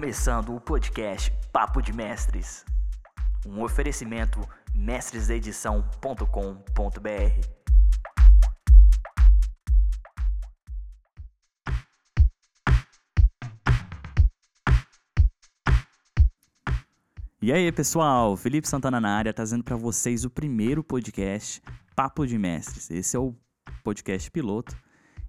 começando o podcast Papo de Mestres. Um oferecimento mestresdaedição.com.br. E aí, pessoal, Felipe Santana na área, trazendo para vocês o primeiro podcast Papo de Mestres. Esse é o podcast piloto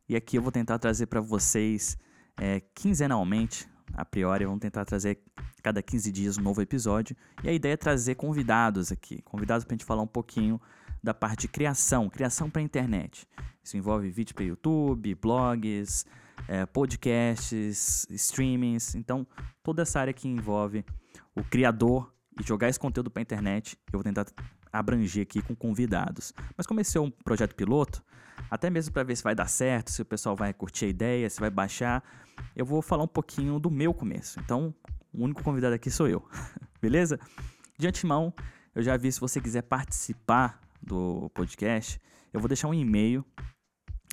e aqui eu vou tentar trazer para vocês é, quinzenalmente a priori, vamos tentar trazer cada 15 dias um novo episódio. E a ideia é trazer convidados aqui, convidados para a gente falar um pouquinho da parte de criação, criação para a internet. Isso envolve vídeo para YouTube, blogs, é, podcasts, streamings. Então, toda essa área que envolve o criador e jogar esse conteúdo para a internet, eu vou tentar abranger aqui com convidados. Mas como esse é um projeto piloto, até mesmo para ver se vai dar certo, se o pessoal vai curtir a ideia, se vai baixar, eu vou falar um pouquinho do meu começo. Então, o único convidado aqui sou eu, beleza? De antemão, eu já vi se você quiser participar do podcast, eu vou deixar um e-mail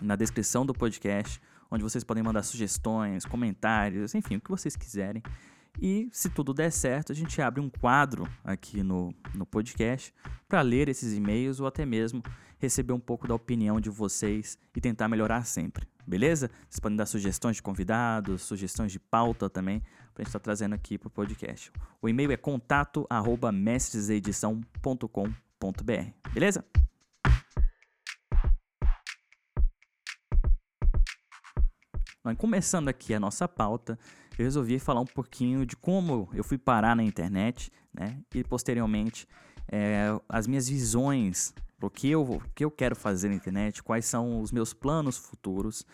na descrição do podcast, onde vocês podem mandar sugestões, comentários, enfim, o que vocês quiserem. E se tudo der certo, a gente abre um quadro aqui no, no podcast para ler esses e-mails ou até mesmo receber um pouco da opinião de vocês e tentar melhorar sempre, beleza? Vocês podem dar sugestões de convidados, sugestões de pauta também, para a gente estar tá trazendo aqui para o podcast. O e-mail é contato arroba mestresedição.com.br, beleza? começando aqui a nossa pauta, eu resolvi falar um pouquinho de como eu fui parar na internet, né? E posteriormente é, as minhas visões, o que, eu, o que eu quero fazer na internet, quais são os meus planos futuros.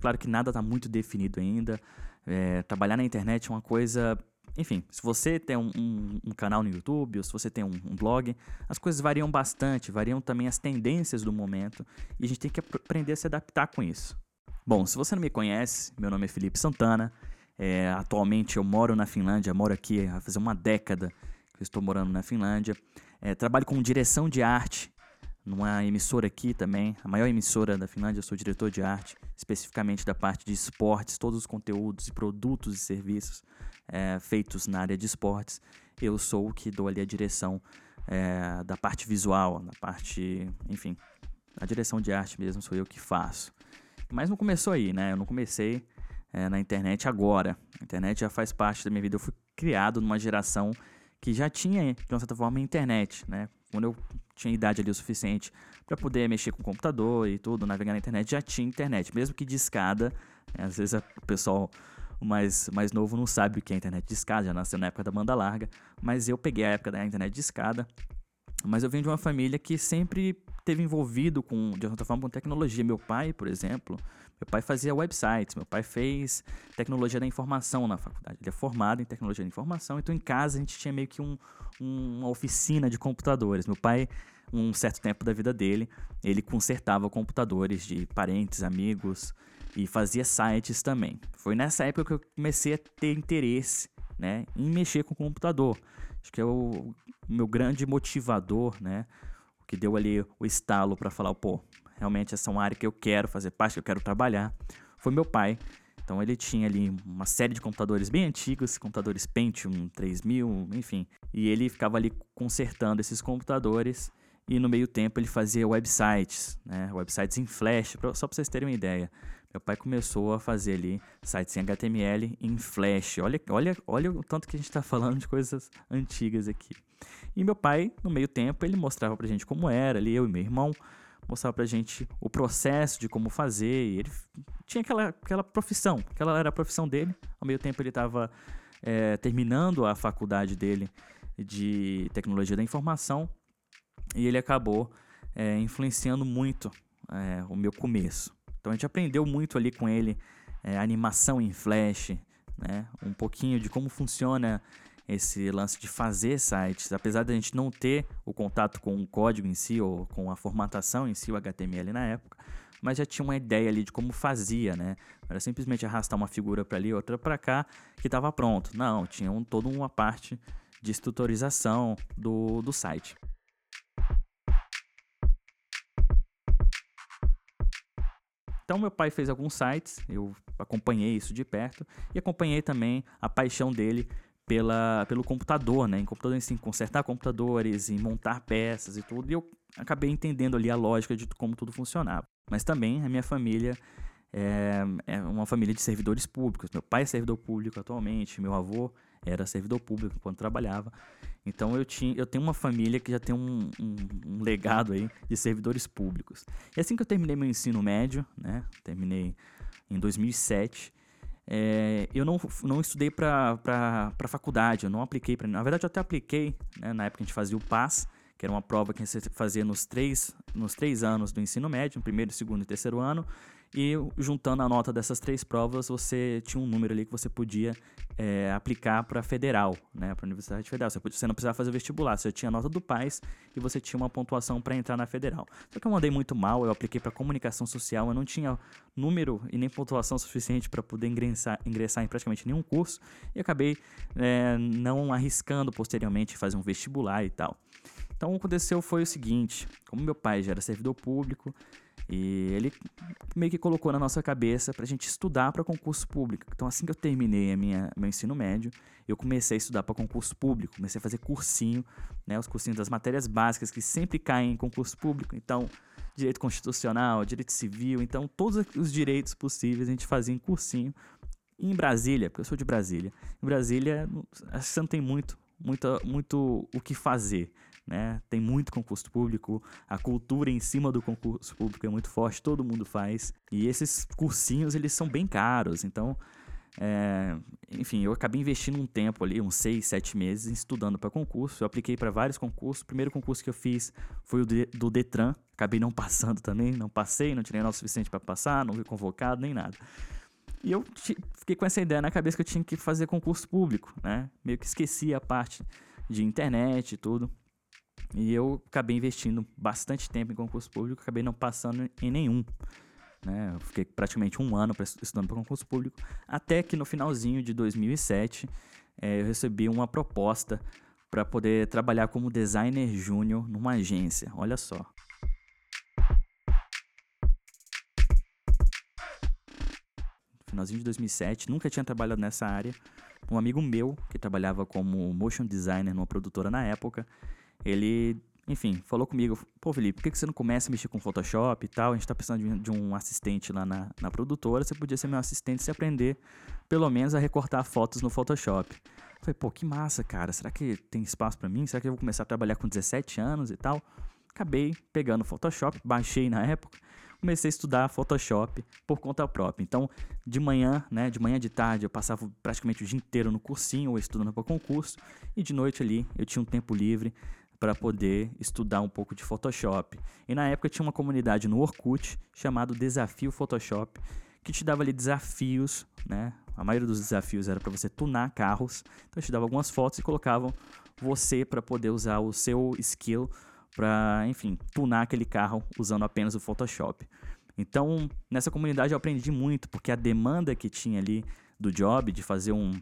Claro que nada está muito definido ainda. É, trabalhar na internet é uma coisa enfim, se você tem um, um, um, canal no YouTube ou se você tem um, um, blog, as coisas variam bastante, variam também as tendências do momento e a gente tem que aprender a se adaptar com isso. Bom, se você não me conhece, meu nome é Felipe Santana. É, atualmente eu moro na Finlândia, moro aqui há fazer uma década que estou morando na Finlândia. É, trabalho com direção de arte numa emissora aqui também, a maior emissora da Finlândia. Eu sou diretor de arte, especificamente da parte de esportes, todos os conteúdos e produtos e serviços é, feitos na área de esportes. Eu sou o que dou ali a direção é, da parte visual, da parte, enfim, a direção de arte mesmo sou eu que faço. Mas não começou aí, né? Eu não comecei é, na internet agora. A internet já faz parte da minha vida. Eu fui criado numa geração que já tinha, de uma certa forma, internet, né? Quando eu tinha idade ali o suficiente para poder mexer com o computador e tudo, navegar na internet, já tinha internet, mesmo que de escada. Né? Às vezes o pessoal mais, mais novo não sabe o que é internet de escada, já nasceu na época da banda larga, mas eu peguei a época da internet de escada. Mas eu venho de uma família que sempre teve envolvido com, de certa forma, com tecnologia. Meu pai, por exemplo, meu pai fazia websites, meu pai fez tecnologia da informação na faculdade. Ele é formado em tecnologia da informação, então em casa a gente tinha meio que um, um, uma oficina de computadores. Meu pai, um certo tempo da vida dele, ele consertava computadores de parentes, amigos e fazia sites também. Foi nessa época que eu comecei a ter interesse né, em mexer com o computador. Acho que é o meu grande motivador, né? Que deu ali o estalo para falar, pô, realmente essa é uma área que eu quero fazer parte, que eu quero trabalhar, foi meu pai. Então ele tinha ali uma série de computadores bem antigos, computadores Pentium 3000, enfim. E ele ficava ali consertando esses computadores e no meio tempo ele fazia websites, né? Websites em Flash, só para vocês terem uma ideia. Meu pai começou a fazer ali sites em HTML em Flash. Olha, olha, olha o tanto que a gente está falando de coisas antigas aqui. E meu pai, no meio tempo, ele mostrava pra gente como era ali, eu e meu irmão, mostrava pra gente o processo de como fazer. E ele tinha aquela, aquela profissão, aquela era a profissão dele. Ao meio tempo ele estava é, terminando a faculdade dele de tecnologia da informação e ele acabou é, influenciando muito é, o meu começo. Então a gente aprendeu muito ali com ele é, animação em Flash, né? um pouquinho de como funciona esse lance de fazer sites, apesar de a gente não ter o contato com o código em si ou com a formatação em si, o HTML na época, mas já tinha uma ideia ali de como fazia, né? Era simplesmente arrastar uma figura para ali, outra para cá, que estava pronto. Não, tinha um, toda uma parte de estrutorização do, do site. Então, meu pai fez alguns sites, eu acompanhei isso de perto e acompanhei também a paixão dele pela, pelo computador, né? Em computador, assim, consertar computadores, em montar peças e tudo. E eu acabei entendendo ali a lógica de como tudo funcionava. Mas também a minha família é, é uma família de servidores públicos. Meu pai é servidor público atualmente, meu avô era servidor público quando trabalhava. Então eu, tinha, eu tenho uma família que já tem um, um, um, legado aí de servidores públicos. E assim que eu terminei meu ensino médio, né? Terminei em 2007. É, eu não, não estudei para faculdade, eu não apliquei para. Na verdade, eu até apliquei, né, na época a gente fazia o PAS, que era uma prova que você fazia nos três, nos três anos do ensino médio, no primeiro, segundo e terceiro ano, e juntando a nota dessas três provas, você tinha um número ali que você podia é, aplicar para federal, né, para Universidade Federal. Você, podia, você, não precisava fazer vestibular, você tinha a nota do PAIS e você tinha uma pontuação para entrar na federal. Só que eu mandei muito mal, eu apliquei para comunicação social, eu não tinha número e nem pontuação suficiente para poder ingressar, ingressar em praticamente nenhum curso e acabei é, não arriscando posteriormente fazer um vestibular e tal. Então, o que aconteceu foi o seguinte: como meu pai já era servidor público, e ele meio que colocou na nossa cabeça para a gente estudar para concurso público. Então, assim que eu terminei a minha, meu ensino médio, eu comecei a estudar para concurso público. Comecei a fazer cursinho, né, os cursinhos das matérias básicas que sempre caem em concurso público. Então, direito constitucional, direito civil. Então, todos os direitos possíveis a gente fazia em cursinho. E em Brasília, porque eu sou de Brasília, em Brasília você não tem muito, muito, muito o que fazer né? Tem muito concurso público, a cultura em cima do concurso público é muito forte, todo mundo faz. E esses cursinhos, eles são bem caros, então... É, enfim, eu acabei investindo um tempo ali, uns seis, sete meses, estudando para concurso. Eu apliquei para vários concursos. O primeiro concurso que eu fiz foi o de, do Detran. Acabei não passando também, não passei, não tirei nota suficiente para passar, não fui convocado nem nada. E eu fiquei com essa ideia na cabeça que eu tinha que fazer concurso público, né? Meio que esqueci a parte de internet e tudo. E eu acabei investindo bastante tempo em concurso público, acabei não passando em nenhum. Né? Eu fiquei praticamente um ano estudando para concurso público, até que no finalzinho de 2007 é, eu recebi uma proposta para poder trabalhar como designer júnior numa agência. Olha só. Finalzinho de 2007, nunca tinha trabalhado nessa área. Um amigo meu, que trabalhava como motion designer numa produtora na época, ele, enfim, falou comigo, pô, Felipe, por que você não começa a mexer com Photoshop e tal? A gente tá precisando de, um assistente lá na, na produtora, você podia ser meu assistente se aprender, pelo menos, a recortar fotos no Photoshop. Eu falei, pô, que massa, cara, será que tem espaço para mim? Será que eu vou começar a trabalhar com 17 anos e tal? Acabei pegando Photoshop, baixei na época, comecei a estudar Photoshop por conta própria. Então, de manhã, né, de manhã de tarde, eu passava praticamente o dia inteiro no cursinho ou estudando para concurso, e de noite ali eu tinha um tempo livre para poder estudar um pouco de Photoshop. E na época tinha uma comunidade no Orkut chamado Desafio Photoshop, que te dava ali desafios, né? A maioria dos desafios era para você tunar carros. Então te dava algumas fotos e colocavam você para poder usar o seu skill para, enfim, tunar aquele carro usando apenas o Photoshop. Então, nessa comunidade eu aprendi muito, porque a demanda que tinha ali do job de fazer um,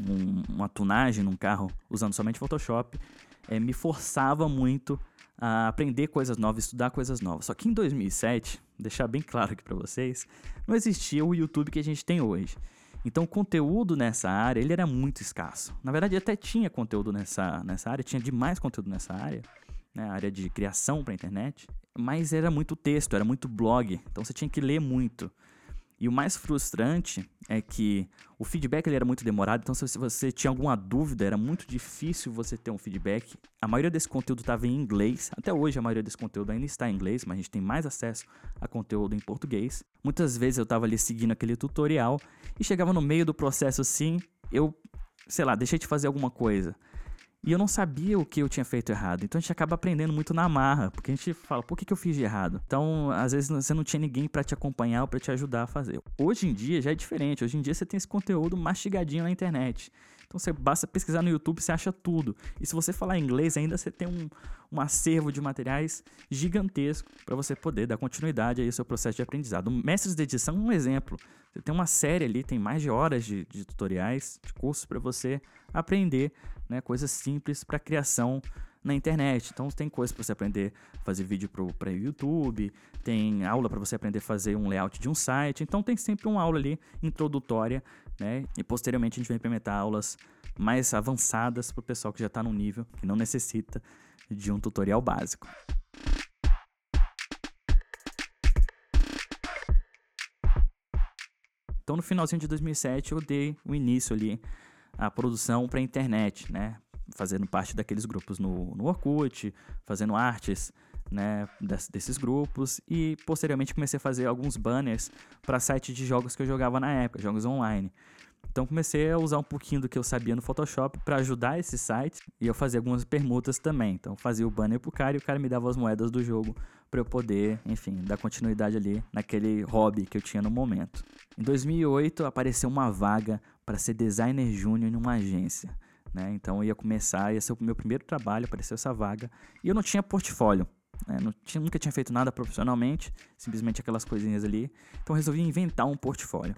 um, uma tunagem num carro usando somente Photoshop é, me forçava muito a aprender coisas novas, estudar coisas novas. Só que em 2007, deixar bem claro aqui para vocês, não existia o YouTube que a gente tem hoje. Então o conteúdo nessa área, ele era muito escasso. Na verdade, até tinha conteúdo nessa, nessa área, tinha demais conteúdo nessa área, né, área de criação para internet, mas era muito texto, era muito blog, então você tinha que ler muito. E o mais frustrante é que o feedback ele era muito demorado, então se você tinha alguma dúvida, era muito difícil você ter um feedback. A maioria desse conteúdo estava em inglês, até hoje a maioria desse conteúdo ainda está em inglês, mas a gente tem mais acesso a conteúdo em português. Muitas vezes eu estava ali seguindo aquele tutorial e chegava no meio do processo assim, eu, sei lá, deixei de fazer alguma coisa. E eu não sabia o que eu tinha feito errado. Então a gente acaba aprendendo muito na marra, porque a gente fala, por que, que eu fiz de errado? Então, às vezes você não tinha ninguém para te acompanhar ou para te ajudar a fazer. Hoje em dia já é diferente. Hoje em dia você tem esse conteúdo mastigadinho na internet. Então você basta pesquisar no YouTube, você acha tudo. E se você falar inglês, ainda você tem um, um acervo de materiais gigantesco para você poder dar continuidade aí ao seu processo de aprendizado. O Mestres de Edição é um exemplo. Você tem uma série ali, tem mais de horas de, de tutoriais, de cursos para você aprender né, coisas simples para criação na internet. Então tem coisas para você aprender a fazer vídeo para YouTube, tem aula para você aprender a fazer um layout de um site. Então tem sempre uma aula ali introdutória, né? E posteriormente a gente vai implementar aulas mais avançadas para o pessoal que já está num nível que não necessita de um tutorial básico. Então no finalzinho de 2007 eu dei o início ali à produção para a internet, né? fazendo parte daqueles grupos no, no Orkut, fazendo artes né, desses grupos e posteriormente comecei a fazer alguns banners para sites de jogos que eu jogava na época, jogos online. Então comecei a usar um pouquinho do que eu sabia no Photoshop para ajudar esses sites e eu fazia algumas permutas também. Então fazia o banner pro cara e o cara me dava as moedas do jogo para eu poder, enfim, dar continuidade ali naquele hobby que eu tinha no momento. Em 2008 apareceu uma vaga para ser designer júnior em uma agência. Né? Então eu ia começar, ia ser o meu primeiro trabalho, apareceu essa vaga. E eu não tinha portfólio. Né? Não nunca tinha feito nada profissionalmente, simplesmente aquelas coisinhas ali. Então resolvi inventar um portfólio.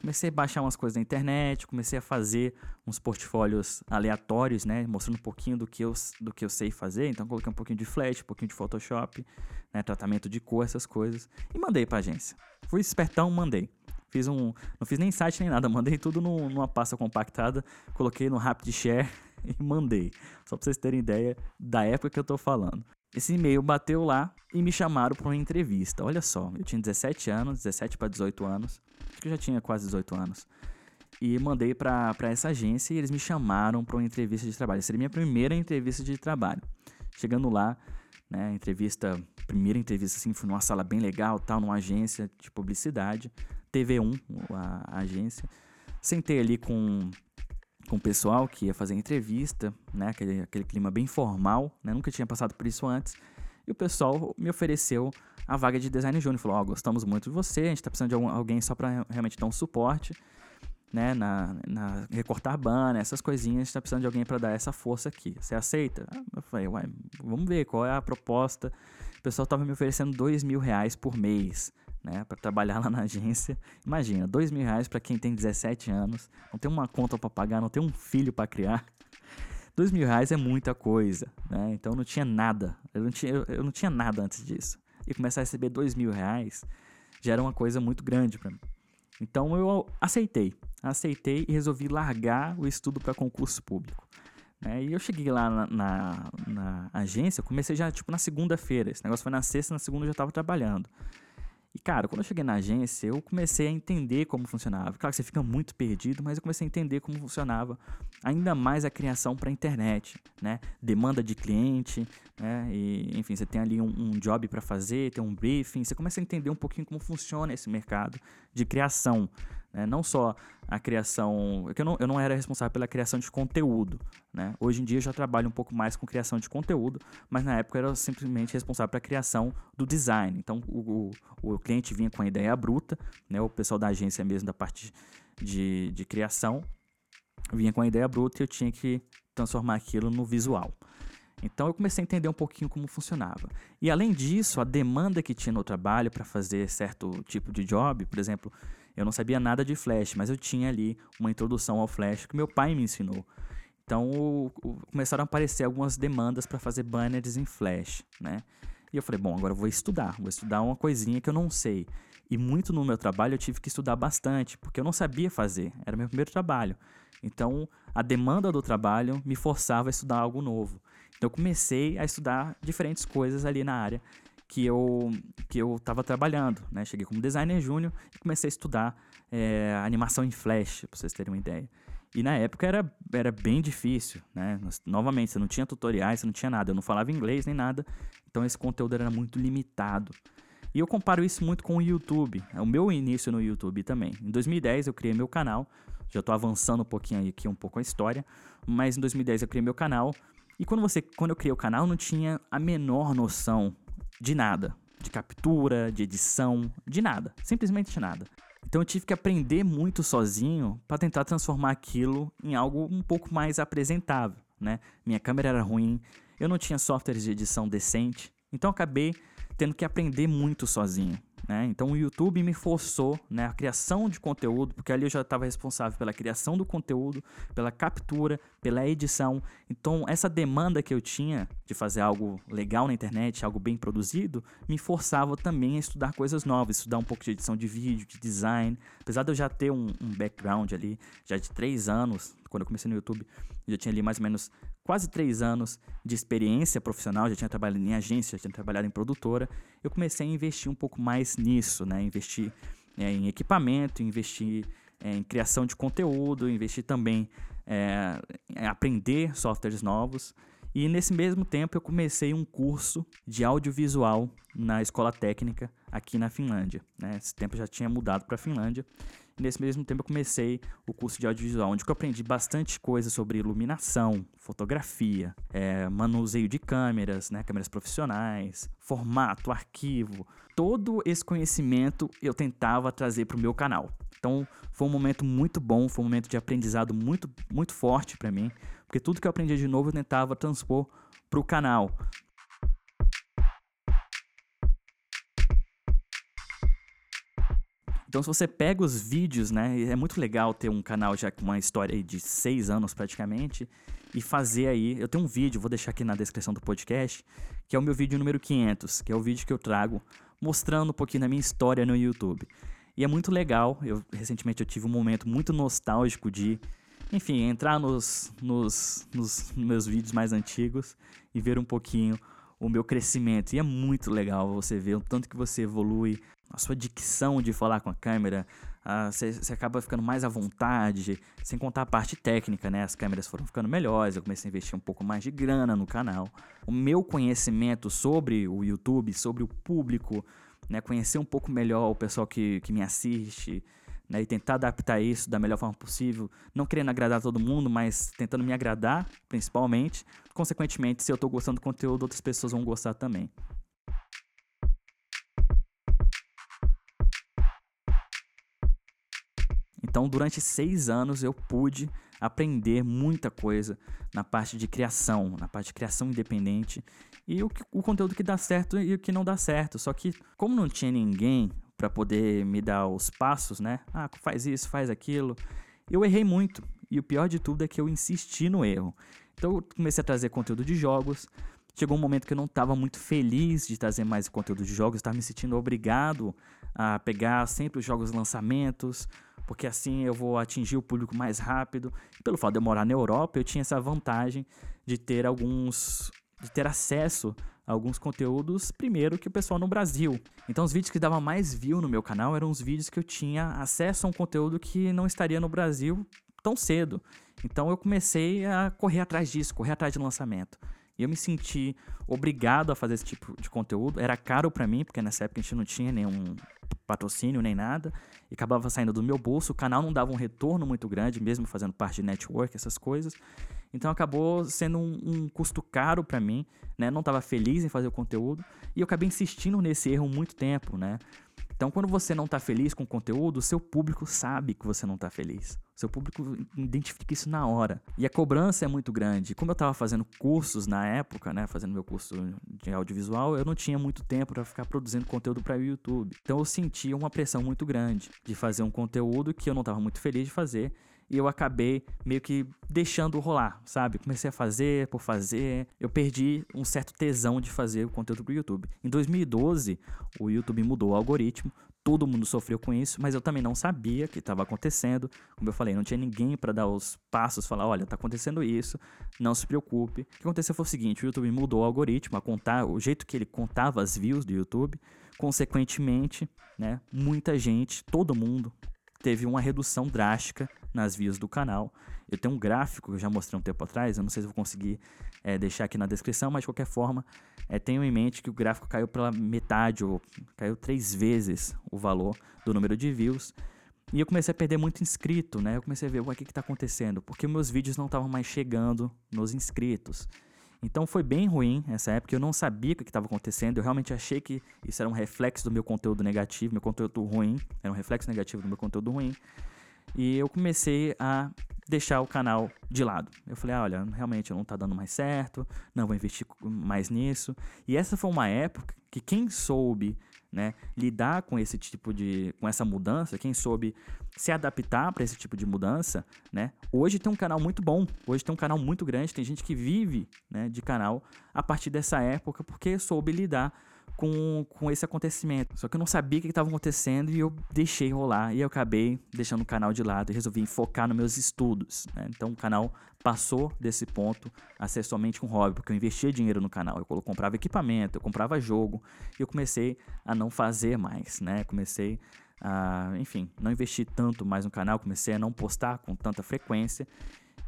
Comecei a baixar umas coisas na internet, comecei a fazer uns portfólios aleatórios, né? Mostrando um pouquinho do que eu, do que eu sei fazer. Então coloquei um pouquinho de Flash, um pouquinho de Photoshop, né? tratamento de cor, essas coisas. E mandei pra agência. Fui espertão, mandei. Fiz um. Não fiz nem site nem nada, mandei tudo no, numa pasta compactada, coloquei no Rapid Share e mandei. Só pra vocês terem ideia da época que eu tô falando. Esse e-mail bateu lá e me chamaram para uma entrevista. Olha só, eu tinha 17 anos, 17 para 18 anos. Acho que eu já tinha quase 18 anos. E mandei para essa agência e eles me chamaram para uma entrevista de trabalho. Seria minha primeira entrevista de trabalho. Chegando lá, né, entrevista, primeira entrevista assim, foi numa sala bem legal, tal, numa agência de publicidade. TV1, a, a agência. Sentei ali com, com o pessoal que ia fazer entrevista, né? Aquele, aquele clima bem formal, né? Nunca tinha passado por isso antes. E o pessoal me ofereceu a vaga de design júnior. Falou, ó, oh, gostamos muito de você, a gente tá precisando de alguém só para realmente dar um suporte, né? Na, na recortar banner, essas coisinhas, a gente tá precisando de alguém para dar essa força aqui. Você aceita? Eu falei, vamos ver qual é a proposta. O pessoal tava me oferecendo dois mil reais por mês né, para trabalhar lá na agência. Imagina, dois mil reais para quem tem 17 anos, não tem uma conta para pagar, não tem um filho para criar. Dois mil reais é muita coisa, né? Então não tinha nada, eu não tinha, eu, eu não tinha nada antes disso. E começar a receber dois mil reais já era uma coisa muito grande para mim. Então eu aceitei, aceitei e resolvi largar o estudo para concurso público. Né? E eu cheguei lá na, na, na agência, comecei já tipo na segunda-feira. Esse negócio foi na sexta, na segunda eu já estava trabalhando. E, cara, quando eu cheguei na agência, eu comecei a entender como funcionava. Claro que você fica muito perdido, mas eu comecei a entender como funcionava ainda mais a criação para a internet, né? Demanda de cliente, né? E, enfim, você tem ali um, um job para fazer, tem um briefing, você começa a entender um pouquinho como funciona esse mercado de criação, né? Não só a criação. É eu não, eu não era responsável pela criação de conteúdo. Né? Hoje em dia eu já trabalho um pouco mais com criação de conteúdo, mas na época eu era simplesmente responsável pela criação do design. Então o, o, o cliente vinha com a ideia bruta, né? o pessoal da agência mesmo, da parte de, de criação, vinha com a ideia bruta e eu tinha que transformar aquilo no visual. Então eu comecei a entender um pouquinho como funcionava. E além disso, a demanda que tinha no trabalho para fazer certo tipo de job, por exemplo, eu não sabia nada de Flash, mas eu tinha ali uma introdução ao Flash que meu pai me ensinou. Então o, o, começaram a aparecer algumas demandas para fazer banners em Flash, né? E eu falei, bom, agora eu vou estudar, vou estudar uma coisinha que eu não sei. E muito no meu trabalho eu tive que estudar bastante, porque eu não sabia fazer, era meu primeiro trabalho. Então a demanda do trabalho me forçava a estudar algo novo. Então eu comecei a estudar diferentes coisas ali na área que eu que eu estava trabalhando, né? Cheguei como designer júnior e comecei a estudar é, animação em Flash, para vocês terem uma ideia. E na época era, era bem difícil, né? Novamente, você não tinha tutoriais, você não tinha nada. Eu não falava inglês nem nada, então esse conteúdo era muito limitado. E eu comparo isso muito com o YouTube, é o meu início no YouTube também. Em 2010 eu criei meu canal, já estou avançando um pouquinho aqui um pouco a história, mas em 2010 eu criei meu canal. E quando você, quando eu criei o canal, não tinha a menor noção de nada. De captura, de edição, de nada. Simplesmente nada. Então eu tive que aprender muito sozinho para tentar transformar aquilo em algo um pouco mais apresentável, né? Minha câmera era ruim, eu não tinha softwares de edição decente, então acabei tendo que aprender muito sozinho, Né? Então o YouTube me forçou né, a criação de conteúdo, porque ali eu já estava responsável pela criação do conteúdo, pela captura, pela edição. Então essa demanda que eu tinha de fazer algo legal na internet, algo bem produzido, me forçava também a estudar coisas novas, estudar um pouco de edição de vídeo, de design. Apesar de eu já ter um, um background ali, já de três anos, quando eu comecei no YouTube, já tinha ali mais ou menos quase três anos de experiência profissional, já tinha trabalhado em agência, já tinha trabalhado em produtora, eu comecei a investir um pouco mais nisso, né? Investir é, em equipamento, investir é, em criação de conteúdo, investir também é, em aprender softwares novos. E nesse mesmo tempo eu comecei um curso de audiovisual na escola técnica aqui na Finlândia. Né? Esse tempo eu já tinha mudado para a Finlândia nesse mesmo tempo eu comecei o curso de audiovisual, onde eu aprendi bastante coisa sobre iluminação, fotografia, é, manuseio de câmeras, né, câmeras profissionais, formato, arquivo. Todo esse conhecimento eu tentava trazer para o meu canal. Então foi um momento muito bom, foi um momento de aprendizado muito, muito forte para mim, porque tudo que eu aprendi de novo eu tentava transpor para o canal. Então, se você pega os vídeos, né? É muito legal ter um canal já com uma história de seis anos praticamente e fazer aí. Eu tenho um vídeo, vou deixar aqui na descrição do podcast, que é o meu vídeo número 500, que é o vídeo que eu trago mostrando um pouquinho da minha história no YouTube. E é muito legal. Eu recentemente eu tive um momento muito nostálgico de, enfim, entrar nos, nos, nos meus vídeos mais antigos e ver um pouquinho o meu crescimento. E é muito legal você ver o tanto que você evolui, a sua dicção de falar com a câmera, você acaba ficando mais à vontade, sem contar a parte técnica, né? As câmeras foram ficando melhores, eu comecei a investir um pouco mais de grana no canal. O meu conhecimento sobre o YouTube, sobre o público, né? Conhecer um pouco melhor o pessoal que, que me assiste, né? E tentar adaptar isso da melhor forma possível, não querendo agradar todo mundo, mas tentando me agradar, principalmente. Consequentemente, se eu estou gostando do conteúdo, outras pessoas vão gostar também. Então, durante seis anos, eu pude aprender muita coisa na parte de criação, na parte de criação independente e o, o conteúdo que dá certo e o que não dá certo. Só que, como não tinha ninguém para poder me dar os passos, né? Ah, faz isso, faz aquilo. Eu errei muito. E o pior de tudo é que eu insisti no erro. Então, eu comecei a trazer conteúdo de jogos. Chegou um momento que eu não estava muito feliz de trazer mais conteúdo de jogos, estava me sentindo obrigado a pegar sempre os jogos lançamentos, porque assim eu vou atingir o público mais rápido. Pelo fato de eu morar na Europa, eu tinha essa vantagem de ter alguns de ter acesso a alguns conteúdos primeiro que o pessoal no Brasil. Então os vídeos que davam mais view no meu canal eram os vídeos que eu tinha acesso a um conteúdo que não estaria no Brasil tão cedo. Então eu comecei a correr atrás disso, correr atrás de lançamento. E eu me senti obrigado a fazer esse tipo de conteúdo. Era caro para mim, porque nessa época a gente não tinha nenhum patrocínio nem nada. E acabava saindo do meu bolso. O canal não dava um retorno muito grande, mesmo fazendo parte de network, essas coisas. Então acabou sendo um, um custo caro para mim, né? Não estava feliz em fazer o conteúdo. E eu acabei insistindo nesse erro muito tempo, né? Então, quando você não está feliz com o conteúdo, o seu público sabe que você não está feliz. O seu público identifica isso na hora. E a cobrança é muito grande. Como eu estava fazendo cursos na época, né, fazendo meu curso de audiovisual, eu não tinha muito tempo para ficar produzindo conteúdo para o YouTube. Então, eu sentia uma pressão muito grande de fazer um conteúdo que eu não estava muito feliz de fazer e eu acabei meio que deixando rolar, sabe? Comecei a fazer por fazer. Eu perdi um certo tesão de fazer o conteúdo pro YouTube. Em 2012, o YouTube mudou o algoritmo. Todo mundo sofreu com isso, mas eu também não sabia que estava acontecendo. Como eu falei, não tinha ninguém para dar os passos, falar, olha, tá acontecendo isso, não se preocupe. O que aconteceu foi o seguinte, o YouTube mudou o algoritmo, a contar, o jeito que ele contava as views do YouTube. Consequentemente, né, muita gente, todo mundo teve uma redução drástica nas views do canal. Eu tenho um gráfico que eu já mostrei um tempo atrás, eu não sei se vou conseguir é, deixar aqui na descrição, mas de qualquer forma, é, tenho em mente que o gráfico caiu pela metade, ou caiu três vezes o valor do número de views. E eu comecei a perder muito inscrito, né? Eu comecei a ver o que está acontecendo, porque meus vídeos não estavam mais chegando nos inscritos. Então foi bem ruim essa época, eu não sabia o que estava acontecendo, eu realmente achei que isso era um reflexo do meu conteúdo negativo, meu conteúdo ruim, era um reflexo negativo do meu conteúdo ruim. E eu comecei a deixar o canal de lado. Eu falei, ah, olha, realmente não está dando mais certo, não vou investir mais nisso. E essa foi uma época que quem soube né, lidar com esse tipo de com essa mudança, quem soube se adaptar para esse tipo de mudança, né? Hoje tem um canal muito bom, hoje tem um canal muito grande, tem gente que vive, né, de canal a partir dessa época porque soube lidar com, com esse acontecimento. Só que eu não sabia o que estava acontecendo e eu deixei rolar. E eu acabei deixando o canal de lado e resolvi focar nos meus estudos. Né? Então o canal passou desse ponto a ser somente um hobby, porque eu investia dinheiro no canal. Eu comprava equipamento, eu comprava jogo e eu comecei a não fazer mais. Né? Comecei a, enfim, não investir tanto mais no canal, comecei a não postar com tanta frequência.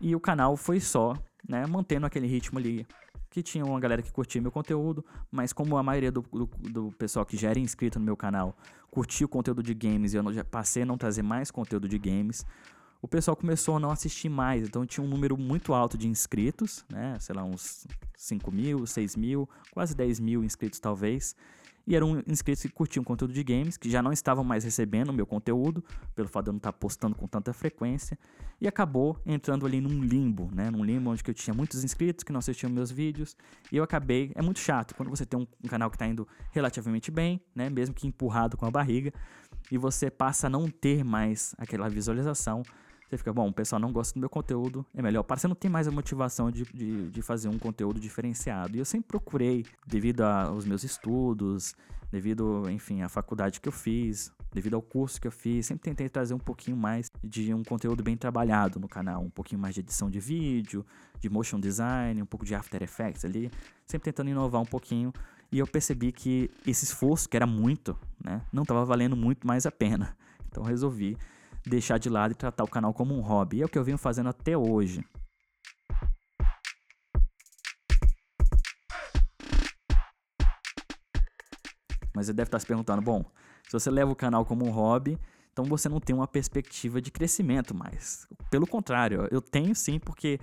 E o canal foi só, né, mantendo aquele ritmo ali que tinha uma galera que curtia meu conteúdo, mas como a maioria do, do, do, pessoal que já era inscrito no meu canal curtia o conteúdo de games e eu já passei a não trazer mais conteúdo de games, o pessoal começou a não assistir mais. Então tinha um número muito alto de inscritos, né? Sei lá, uns 5 mil, 6 mil, quase 10 mil inscritos talvez e eram inscritos que curtiam conteúdo de games, que já não estavam mais recebendo o meu conteúdo, pelo fato de eu não estar postando com tanta frequência, e acabou entrando ali num limbo, né? Num limbo onde eu tinha muitos inscritos que não assistiam meus vídeos, e eu acabei, é muito chato quando você tem um, um canal que está indo relativamente bem, né? Mesmo que empurrado com a barriga, e você passa a não ter mais aquela visualização, você fica, bom, o pessoal não gosta do meu conteúdo, é melhor. Para você não tem mais a motivação de, de, de, fazer um conteúdo diferenciado. E eu sempre procurei, devido aos meus estudos, devido, enfim, à faculdade que eu fiz, devido ao curso que eu fiz, sempre tentei trazer um pouquinho mais de um conteúdo bem trabalhado no canal, um pouquinho mais de edição de vídeo, de motion design, um pouco de After Effects ali, sempre tentando inovar um pouquinho. E eu percebi que esse esforço, que era muito, né, não estava valendo muito mais a pena. Então resolvi deixar de lado e tratar o canal como um hobby. E é o que eu venho fazendo até hoje. Mas você deve estar se perguntando, bom, se você leva o canal como um hobby, então você não tem uma perspectiva de crescimento mais. Pelo contrário, eu tenho sim, porque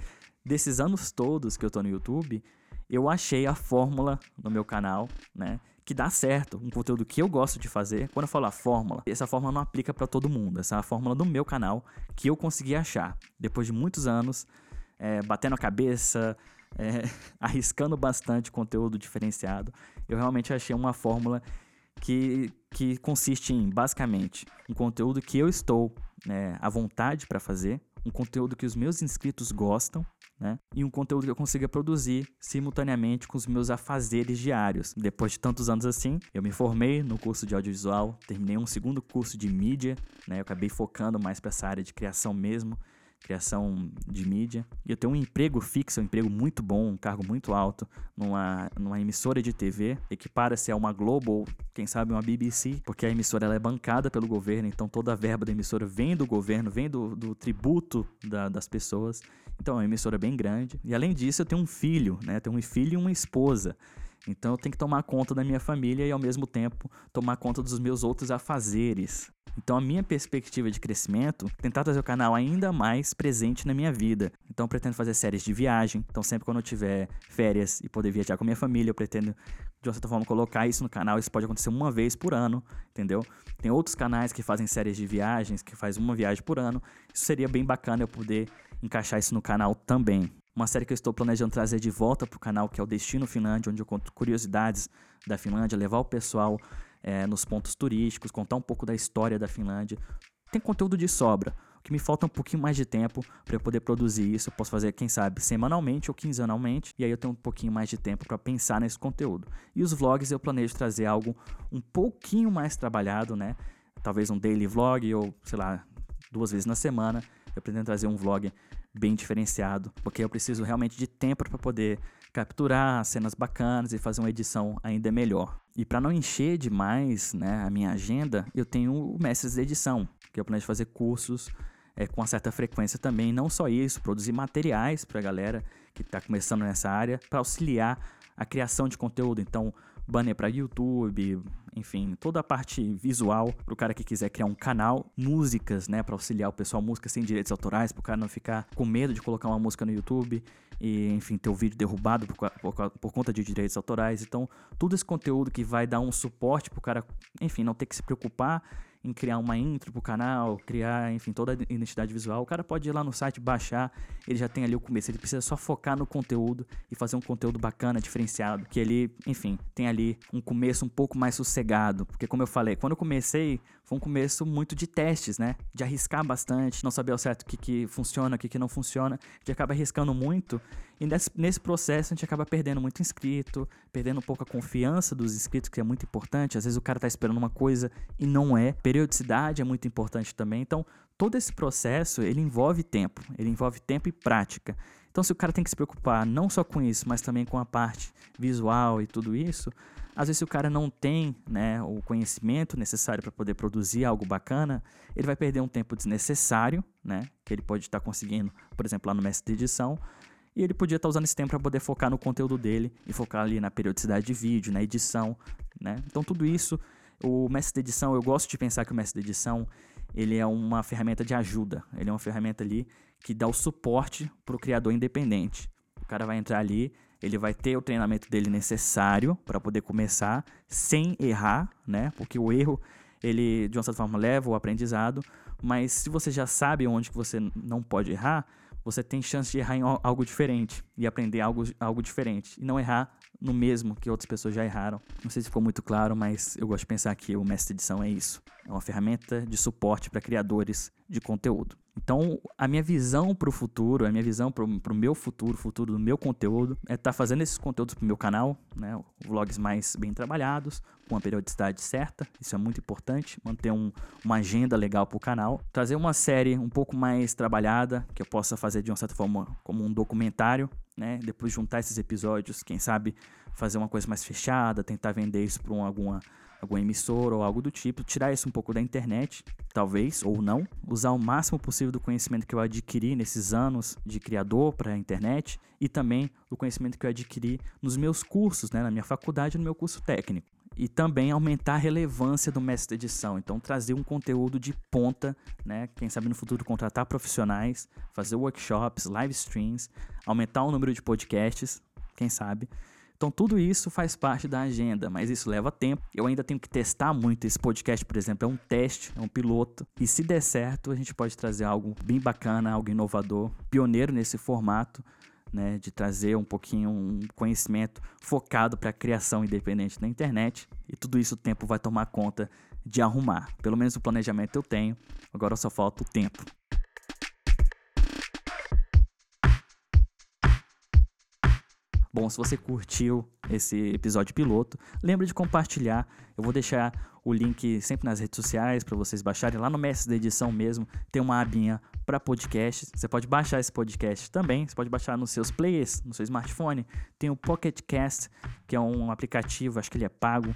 desses anos todos que eu estou no YouTube, eu achei a fórmula no meu canal, né? Que dá certo, um conteúdo que eu gosto de fazer. Quando eu falo a fórmula, essa fórmula não aplica para todo mundo. Essa é a fórmula do meu canal que eu consegui achar depois de muitos anos, é, batendo a cabeça, é, arriscando bastante conteúdo diferenciado. Eu realmente achei uma fórmula que, que consiste em, basicamente, um conteúdo que eu estou né, à vontade para fazer, um conteúdo que os meus inscritos gostam, né? E um conteúdo que eu consiga produzir simultaneamente com os meus afazeres diários. Depois de tantos anos assim, eu me formei no curso de audiovisual, terminei um segundo curso de mídia, né? Eu acabei focando mais para essa área de criação mesmo criação de mídia. E eu tenho um emprego fixo, um emprego muito bom, um cargo muito alto numa, numa emissora de TV, equipara-se a uma Globo ou, quem sabe, uma BBC, porque a emissora ela é bancada pelo governo, então toda a verba da emissora vem do governo, vem do, do tributo da, das pessoas. Então é uma emissora bem grande. E além disso, eu tenho um filho, né? Tenho um filho e uma esposa. Então eu tenho que tomar conta da minha família e ao mesmo tempo tomar conta dos meus outros afazeres. Então a minha perspectiva de crescimento é tentar trazer o canal ainda mais presente na minha vida. Então eu pretendo fazer séries de viagem. Então sempre quando eu tiver férias e poder viajar com a minha família, eu pretendo de uma certa forma colocar isso no canal. Isso pode acontecer uma vez por ano, entendeu? Tem outros canais que fazem séries de viagens, que faz uma viagem por ano. Isso seria bem bacana eu poder encaixar isso no canal também. Uma série que eu estou planejando trazer de volta para o canal, que é o Destino Finlândia, onde eu conto curiosidades da Finlândia, levar o pessoal é, nos pontos turísticos, contar um pouco da história da Finlândia. Tem conteúdo de sobra. O que me falta um pouquinho mais de tempo para eu poder produzir isso. Eu posso fazer, quem sabe, semanalmente ou quinzenalmente. E aí eu tenho um pouquinho mais de tempo para pensar nesse conteúdo. E os vlogs eu planejo trazer algo um pouquinho mais trabalhado, né? Talvez um daily vlog ou, sei lá, duas vezes na semana. Eu pretendo trazer um vlog bem diferenciado, porque eu preciso realmente de tempo para poder capturar cenas bacanas e fazer uma edição ainda melhor. E para não encher demais né, a minha agenda, eu tenho o Mestres de Edição, que eu planejo fazer cursos é, com uma certa frequência também. Não só isso, produzir materiais para a galera que está começando nessa área, para auxiliar a criação de conteúdo. Então, banner para YouTube, enfim, toda a parte visual para o cara que quiser criar um canal, músicas, né, para auxiliar o pessoal, músicas sem direitos autorais, para o cara não ficar com medo de colocar uma música no YouTube e, enfim, ter o vídeo derrubado por, por, por conta de direitos autorais. Então, todo esse conteúdo que vai dar um suporte para o cara, enfim, não ter que se preocupar em criar uma intro pro canal, criar, enfim, toda a identidade visual, o cara pode ir lá no site, baixar, ele já tem ali o começo, ele precisa só focar no conteúdo e fazer um conteúdo bacana, diferenciado, que ele, enfim, tem ali um começo um pouco mais sossegado, porque como eu falei, quando eu comecei, foi um começo muito de testes, né? De arriscar bastante, não saber ao certo o que, que funciona, o que, que não funciona, a gente acaba arriscando muito e nesse, nesse processo a gente acaba perdendo muito inscrito, perdendo um pouco a confiança dos inscritos, que é muito importante. Às vezes o cara tá esperando uma coisa e não é. Periodicidade é muito importante também. Então, todo esse processo, ele envolve tempo, ele envolve tempo e prática. Então, se o cara tem que se preocupar não só com isso, mas também com a parte visual e tudo isso, às vezes se o cara não tem né, o conhecimento necessário para poder produzir algo bacana, ele vai perder um tempo desnecessário, né, que ele pode estar tá conseguindo, por exemplo, lá no mestre de edição, e ele podia estar tá usando esse tempo para poder focar no conteúdo dele e focar ali na periodicidade de vídeo, na edição, né? Então tudo isso, o mestre de edição, eu gosto de pensar que o mestre de edição, ele é uma ferramenta de ajuda, ele é uma ferramenta ali que dá o suporte para o criador independente. O cara vai entrar ali, ele vai ter o treinamento dele necessário para poder começar sem errar, né? Porque o erro, ele de uma certa forma leva o aprendizado, mas se você já sabe onde que você não pode errar, você tem chance de errar em algo diferente e aprender algo, algo diferente e não errar no mesmo que outras pessoas já erraram. Não sei se ficou muito claro, mas eu gosto de pensar que o mestre edição é isso. É uma ferramenta de suporte para criadores de conteúdo. Então, a minha visão para o futuro, a minha visão para o meu futuro, futuro do meu conteúdo, é estar tá fazendo esses conteúdos para o meu canal, né? Vlogs mais bem trabalhados, com a periodicidade certa, isso é muito importante, manter um, uma agenda legal para o canal, trazer uma série um pouco mais trabalhada, que eu possa fazer de uma certa forma como um documentário, né? Depois juntar esses episódios, quem sabe fazer uma coisa mais fechada, tentar vender isso para um, alguma algum emissor ou algo do tipo, tirar isso um pouco da internet, talvez ou não, usar o máximo possível do conhecimento que eu adquiri nesses anos de criador para a internet e também o conhecimento que eu adquiri nos meus cursos, né, na minha faculdade, no meu curso técnico. E também aumentar a relevância do mestre de edição. Então, trazer um conteúdo de ponta, né? Quem sabe no futuro contratar profissionais, fazer workshops, live streams, aumentar o número de podcasts, quem sabe. Então tudo isso faz parte da agenda, mas isso leva tempo. Eu ainda tenho que testar muito esse podcast, por exemplo, é um teste, é um piloto. E se der certo, a gente pode trazer algo bem bacana, algo inovador, pioneiro nesse formato. Né, de trazer um pouquinho um conhecimento focado para a criação independente na internet e tudo isso o tempo vai tomar conta de arrumar. Pelo menos o planejamento eu tenho, agora só falta o tempo. Bom, se você curtiu esse episódio piloto, lembre de compartilhar. Eu vou deixar o link sempre nas redes sociais para vocês baixarem. Lá no Mestre da Edição mesmo tem uma abinha para podcasts. Você pode baixar esse podcast também. Você pode baixar nos seus players, no seu smartphone. Tem o Pocket Cast, que é um aplicativo, acho que ele é pago,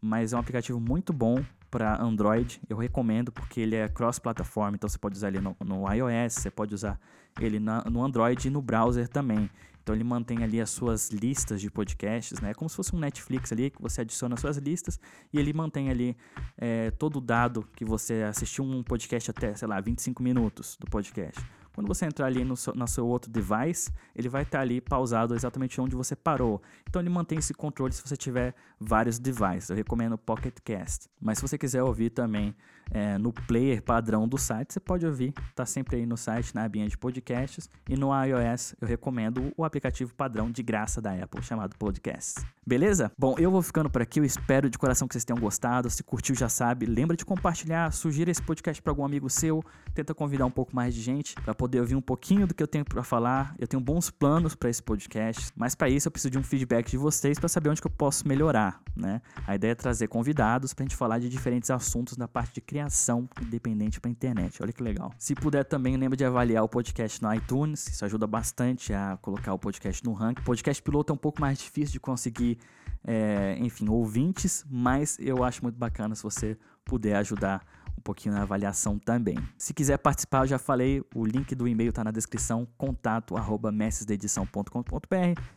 mas é um aplicativo muito bom para Android. Eu recomendo porque ele é cross-plataforma, então você pode usar ele no, no iOS, você pode usar ele na, no Android e no browser também. Então ele mantém ali as suas listas de podcasts, né? É como se fosse um Netflix ali que você adiciona as suas listas e ele mantém ali é, todo o dado que você assistiu um podcast até, sei lá, 25 minutos do podcast. Quando você entrar ali no seu, no seu outro device, ele vai estar tá ali pausado exatamente onde você parou. Então ele mantém esse controle se você tiver vários devices. Eu recomendo o Pocket Cast. Mas se você quiser ouvir também é, no player padrão do site, você pode ouvir. Está sempre aí no site, na abinha de podcasts. E no iOS eu recomendo o aplicativo padrão de graça da Apple, chamado Podcasts. Beleza? Bom, eu vou ficando por aqui. Eu espero de coração que vocês tenham gostado. Se curtiu, já sabe. Lembra de compartilhar, sugira esse podcast para algum amigo seu. Tenta convidar um pouco mais de gente para poder ouvir um pouquinho do que eu tenho para falar. Eu tenho bons planos para esse podcast, mas para isso eu preciso de um feedback de vocês para saber onde que eu posso melhorar, né? A ideia é trazer convidados para a gente falar de diferentes assuntos na parte de criação independente para internet. Olha que legal. Se puder também, lembra de avaliar o podcast no iTunes. Isso ajuda bastante a colocar o podcast no ranking. Podcast piloto é um pouco mais difícil de conseguir é, enfim, ouvintes, mas eu acho muito bacana se você puder ajudar um pouquinho na avaliação também. Se quiser participar, eu já falei, o link do e-mail está na descrição, contato arroba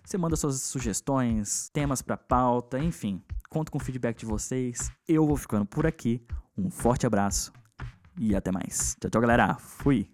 Você manda suas sugestões, temas para pauta, enfim, conto com o feedback de vocês. Eu vou ficando por aqui. Um forte abraço e até mais. Tchau, tchau, galera. Fui.